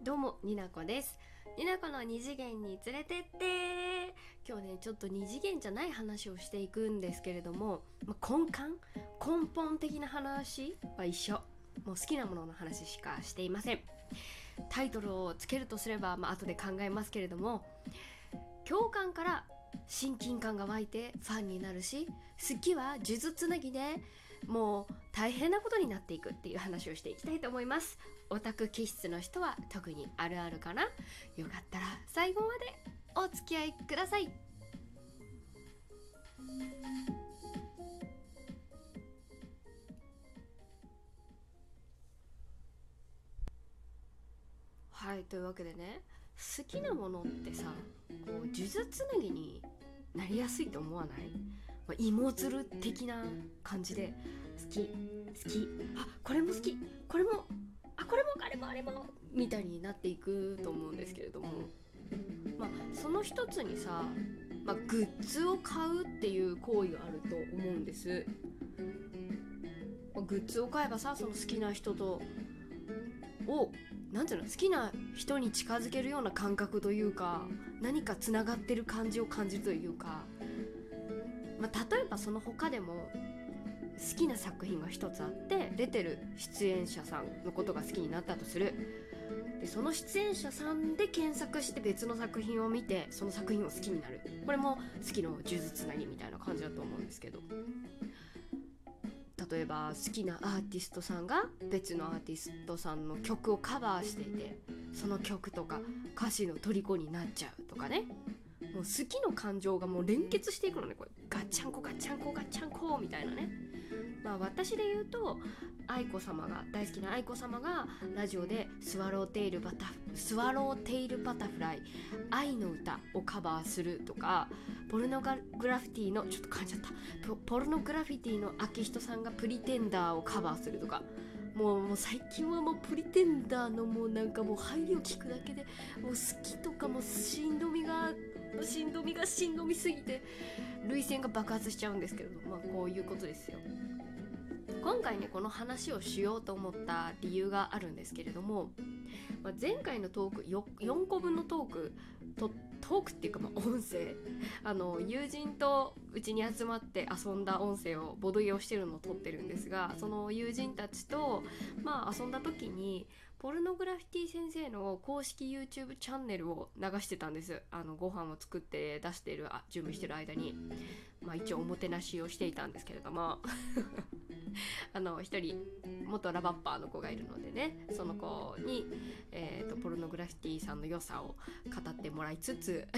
どうもになこです。になこの二次元に連れてって。今日ねちょっと二次元じゃない話をしていくんですけれども、まあ、根幹？根本的な話は一緒。もう好きなものの話しかしていません。タイトルをつけるとすれば、まあ後で考えますけれども共感から親近感が湧いてファンになるし好きは数珠つなぎでもう大変なことになっていくっていう話をしていきたいと思います。オタク気質の人は特にあるあるかな？よかったら最後までお付き合いください。はいというわけでね好きなものってさこう数珠つなぎになりやすいと思わない？ま、芋づる的な感じで好き好き。あこれも好き。これもあこれもあれもあれもみたいになっていくと思うんですけれども。まあその一つにさ、まあ、グッズを買うっていう行為があると思うんです、まあ、グッズを買えばさその好きな人とを何ていうの好きな人に近づけるような感覚というか何かつながってる感じを感じるというか。まあ、例えばその他でも好きな作品が一つあって出てる出演者さんのことが好きになったとする。でその出演者さんで検索して別の作品を見てその作品を好きになる。これも好きの呪術つなぎみたいな感じだと思うんですけど。例えば好きなアーティストさんが別のアーティストさんの曲をカバーしていてその曲とか歌詞の虜になっちゃうとかね。もう好きの感情がもう連結していくのねこれ。ガッチャンコガッチャンコガッチャンコみたいなね。まあ私で言うと愛子様が大好きな愛子様がラジオで Swallowtail Butter Swallowtail Butterfly 愛の歌をカバーするとかポルノグラフィティのちょっと噛んじゃった。ポルノグラフィティの昭仁さんが Pretender をカバーするとか。もうもう最近はもう Pretender のもうなんかもう入りを聞くだけでもう好きとかもしんどみがしんどみがしんどみすぎて涙腺が爆発しちゃうんですけれどまあこういうことですよ。今回ねこの話をしようと思った理由があるんですけれども、まあ、前回のトーク4個分のトークとトークっていうかまあ音声。あの友人とうちに集まって遊んだ音声をボドゲをしてるのを撮ってるんですがその友人たちとまあ遊んだ時にポルノグラフィティ先生の公式 YouTube チャンネルを流してたんです。あのご飯を作って出してるあ準備してる間に。まあ一応おもてなしをしていたんですけれども。あの一人元ラバッパーの子がいるのでね。その子に、えーと、ポルノグラフィティさんの良さを語ってもらいつつ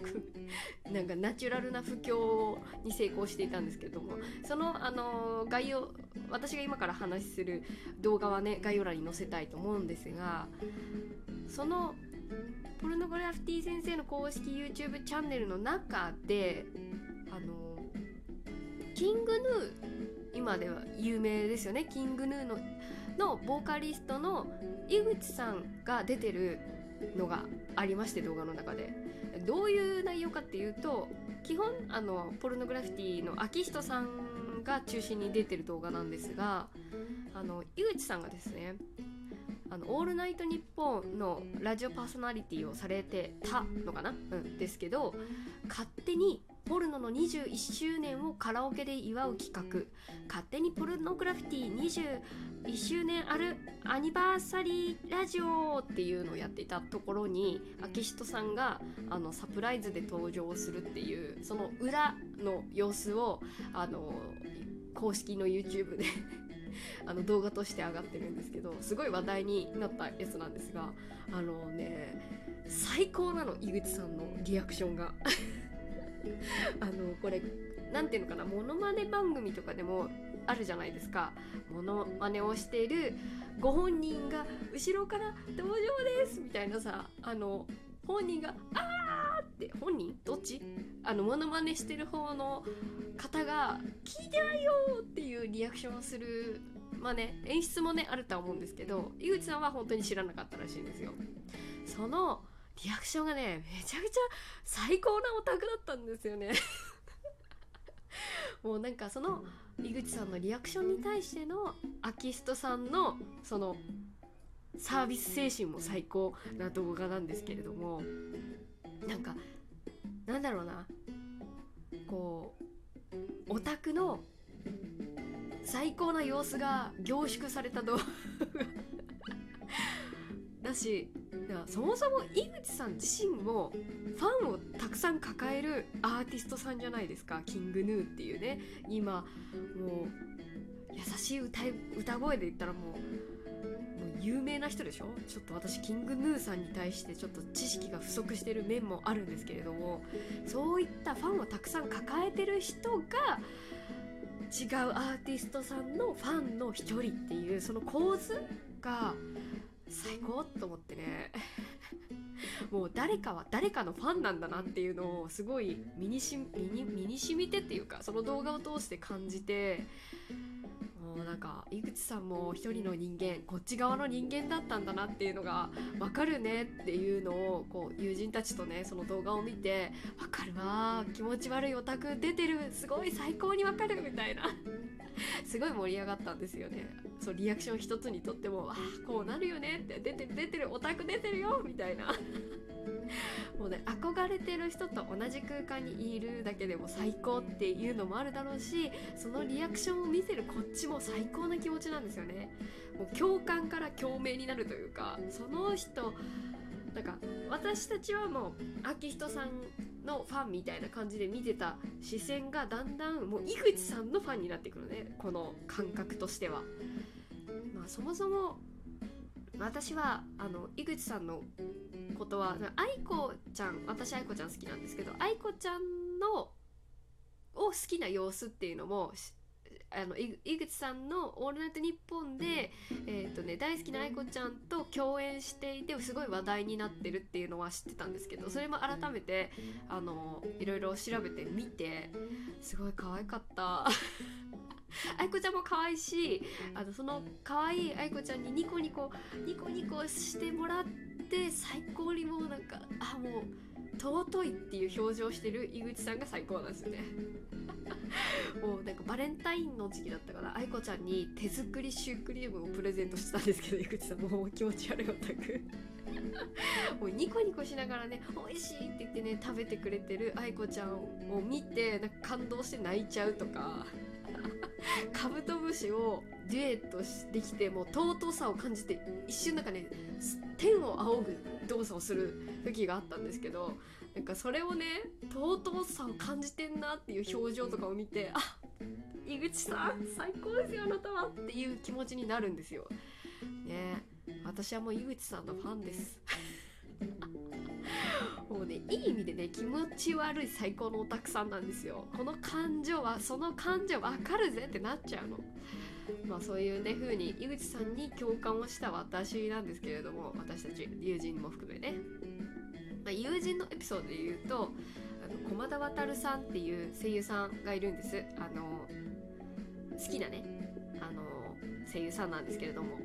なんかナチュラルな布教に成功していたんですけれども。そのあの概要私が今から話する動画はね概要欄に載せたいと思うんですがそのポルノグラフィティ先生の公式 YouTube チャンネルの中であのキングヌー今では有名ですよね。キングヌーののボーカリストの井口さんが出てるのがありまして動画の中で。どういう内容かっていうと基本あのポルノグラフィティの秋人さんが中心に出てる動画なんですがあの井口さんがですねあのオールナイトニッポンのラジオパーソナリティをされてたのかな、うん、ですけど勝手にポルノの21周年をカラオケで祝う企画。勝手にポルノグラフィティ21周年あるアニバーサリーラジオっていうのをやっていたところに秋人さんがあのサプライズで登場するっていうその裏の様子をあの公式の YouTube であの動画として上がってるんですけどすごい話題になったやつなんですがあのね最高なの井口さんのリアクションが。あのこれ何ていうのかなモノマネ番組とかでもあるじゃないですか。モノマネをしているご本人が後ろから「登場です」みたいなさあの本人が「あー!」って本人？どっち？あのモノマネしてる方の方が「聞いてないよ!」っていうリアクションをするまあね演出もねあるとは思うんですけど井口さんは本当に知らなかったらしいんですよ。そのリアクションがねめちゃくちゃ最高なオタクだったんですよね もうなんかその井口さんのリアクションに対してのアキストさんのそのサービス精神も最高な動画なんですけれどもなんかなんだろうなこうオタクの最高な様子が凝縮された動画。だしそもそも井口さん自身もファンをたくさん抱えるアーティストさんじゃないですか。キングヌーっていうね。今もう優しい歌歌声で言ったらもうもう有名な人でしょ？ちょっと私キングヌーさんに対してちょっと知識が不足してる面もあるんですけれどもそういったファンをたくさん抱えてる人が違うアーティストさんのファンの一人っていうその構図が最高と思ってね。もう誰かは誰かのファンなんだなっていうのをすごい身にし身に身に染みてっていうかその動画を通して感じて。なんか井口さんも一人の人間こっち側の人間だったんだなっていうのが分かるねっていうのをこう友人たちとねその動画を見て分かるわ気持ち悪いオタク出てるすごい最高に分かるみたいな。すごい盛り上がったんですよね。そうリアクション一つにとってもあこうなるよねって出てる出てるオタク出てるよみたいな。もうね憧れてる人と同じ空間にいるだけでも最高っていうのもあるだろうしそのリアクションを見てるこっちも最高な気持ちなんですよねもう共感から共鳴になるというかその人なんか私たちはもう秋人さんのファンみたいな感じで見てた視線がだんだんもう井口さんのファンになってくるねこの感覚としては。まあ、そもそも私はあの井口さんのことは愛子ちゃん私愛子ちゃん好きなんですけど愛子ちゃんのを好きな様子っていうのもあの井口さんの「オールナイトニッポンで」えーとね、大好きな愛子ちゃんと共演していてすごい話題になってるっていうのは知ってたんですけどそれも改めてあのいろいろ調べてみてすごい可愛かった。愛子ちゃんも可愛いしあのその可愛い愛子ちゃんにニコニコニコニコしてもらって最高にもうなんかあもう尊いっていう表情してる井口さんが最高なんですよねもうなんかバレンタインの時期だったから愛子ちゃんに手作りシュークリームをプレゼントしたんですけど井口さんもう気持ち悪いオタクもうニコニコしながらね美味しいって言ってね食べてくれてる愛子ちゃんを見てなんか感動して泣いちゃうとか。カブトムシをデュエットできてもう尊さを感じて一瞬なんかね天を仰ぐ動作をする時があったんですけどなんかそれをね尊さを感じてんなっていう表情とかを見てあ井口さん最高ですよあなたはっていう気持ちになるんですよ。ね私はもう井口さんのファンです。もうねいい意味でね気持ち悪い最高のオタクさんなんですよこの感情はその感情わかるぜってなっちゃうのまあそういうね風に井口さんに共感をした私なんですけれども私たち友人も含めね、まあ、友人のエピソードで言うとあの駒田渉さんっていう声優さんがいるんです。あの好きなねあの声優さんなんですけれども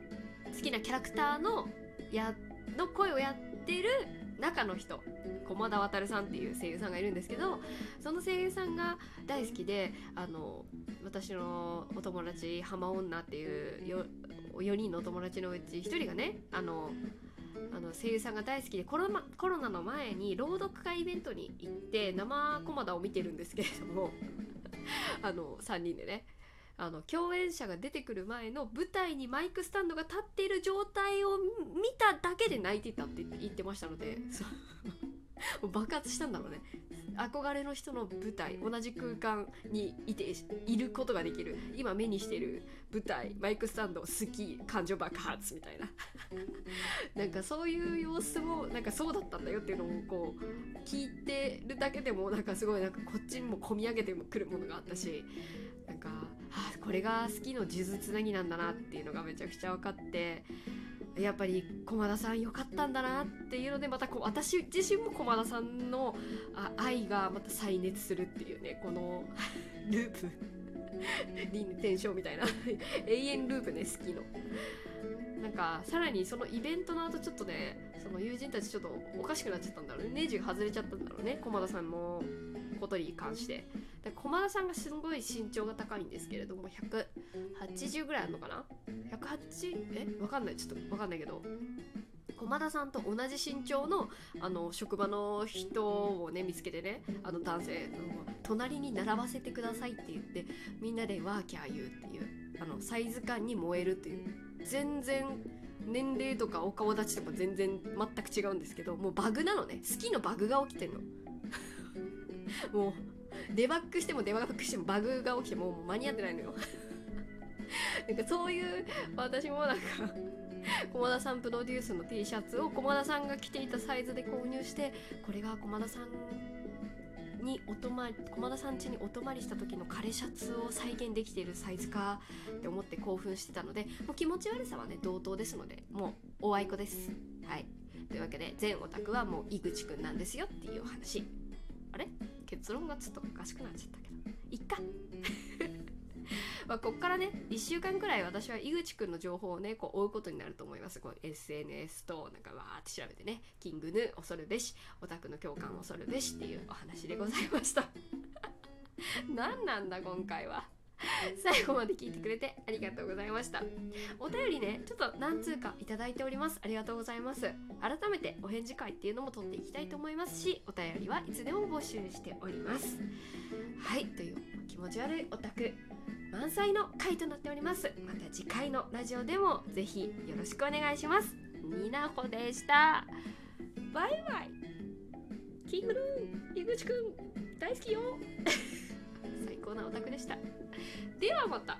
好きなキャラクターのやの声をやってる中の人駒田渉さんっていう声優さんがいるんですけどその声優さんが大好きであの私のお友達浜女っていう4人のお友達のうち1人がねあのあの声優さんが大好きでコロナコロナの前に朗読会イベントに行って生駒田を見てるんですけれども あの3人でね。あの共演者が出てくる前の舞台にマイクスタンドが立っている状態を見ただけで泣いてたって言ってましたので 爆発したんだろうね。憧れの人の舞台同じ空間にいていることができる。今目にしてる舞台マイクスタンド好き感情爆発みたいな。なんかそういう様子もなんかそうだったんだよっていうのをこう聞いてるだけでもなんかすごいなんかこっちにも込み上げてくるものがあったしなんかあこれが好きの数珠つなぎなんだなっていうのがめちゃくちゃ分かってやっぱり駒田さん良かったんだなっていうのでまたこう私自身も駒田さんの愛がまた再熱するっていうねこのループ。輪転生みたいな。永遠ループね好きの。なんかさらにそのイベントの後ちょっとねその友人たちちょっとおかしくなっちゃったんだろうね。ネジが外れちゃったんだろうね駒田さんのことに関して。で駒田さんがすごい身長が高いんですけれども100 80ぐらいあるのかな？108え？わかんない。ちょっとわかんないけど。駒田さんと同じ身長のあの職場の人をね見つけてねあの男性隣に並ばせてくださいって言ってみんなでワーキャー言うっていうあのサイズ感に燃えるっていう。全然年齢とかお顔立ちとか全然全く違うんですけどもうバグなのね。好きのバグが起きてんの。もうデバッグしてもデバッグしてもバグが起きてもう間に合ってないのよ。なんかそういう私もなんか駒田さんプロデュースの T シャツを駒田さんが着ていたサイズで購入してこれが駒田さんにお泊まり駒田さん家にお泊まりした時の枯シャツを再現できているサイズかって思って興奮してたのでもう気持ち悪さはね同等ですのでもうおあいこです。はい。というわけで全オタクはもう井口くんなんですよっていうお話。あれ？結論がちょっとおかしくなっちゃったけど。いっか。まあこっからね1週間くらい私は井口くんの情報をねこう追うことになると思います。こう SNS となんかわーって調べてねキングヌ恐るべしオタクの共感恐るべしっていうお話でございました。何なんだ今回は。最後まで聞いてくれてありがとうございました。お便りねちょっと何通かいただいております。ありがとうございます。改めてお返事会っていうのも取っていきたいと思いますしお便りはいつでも募集しております。はいという気持ち悪いオタク満載の回となっております。また次回のラジオでもぜひよろしくお願いします。ニナホでした。バイバイ。キングルーン井口くん大好きよ。最高なオタクでした。ではまた。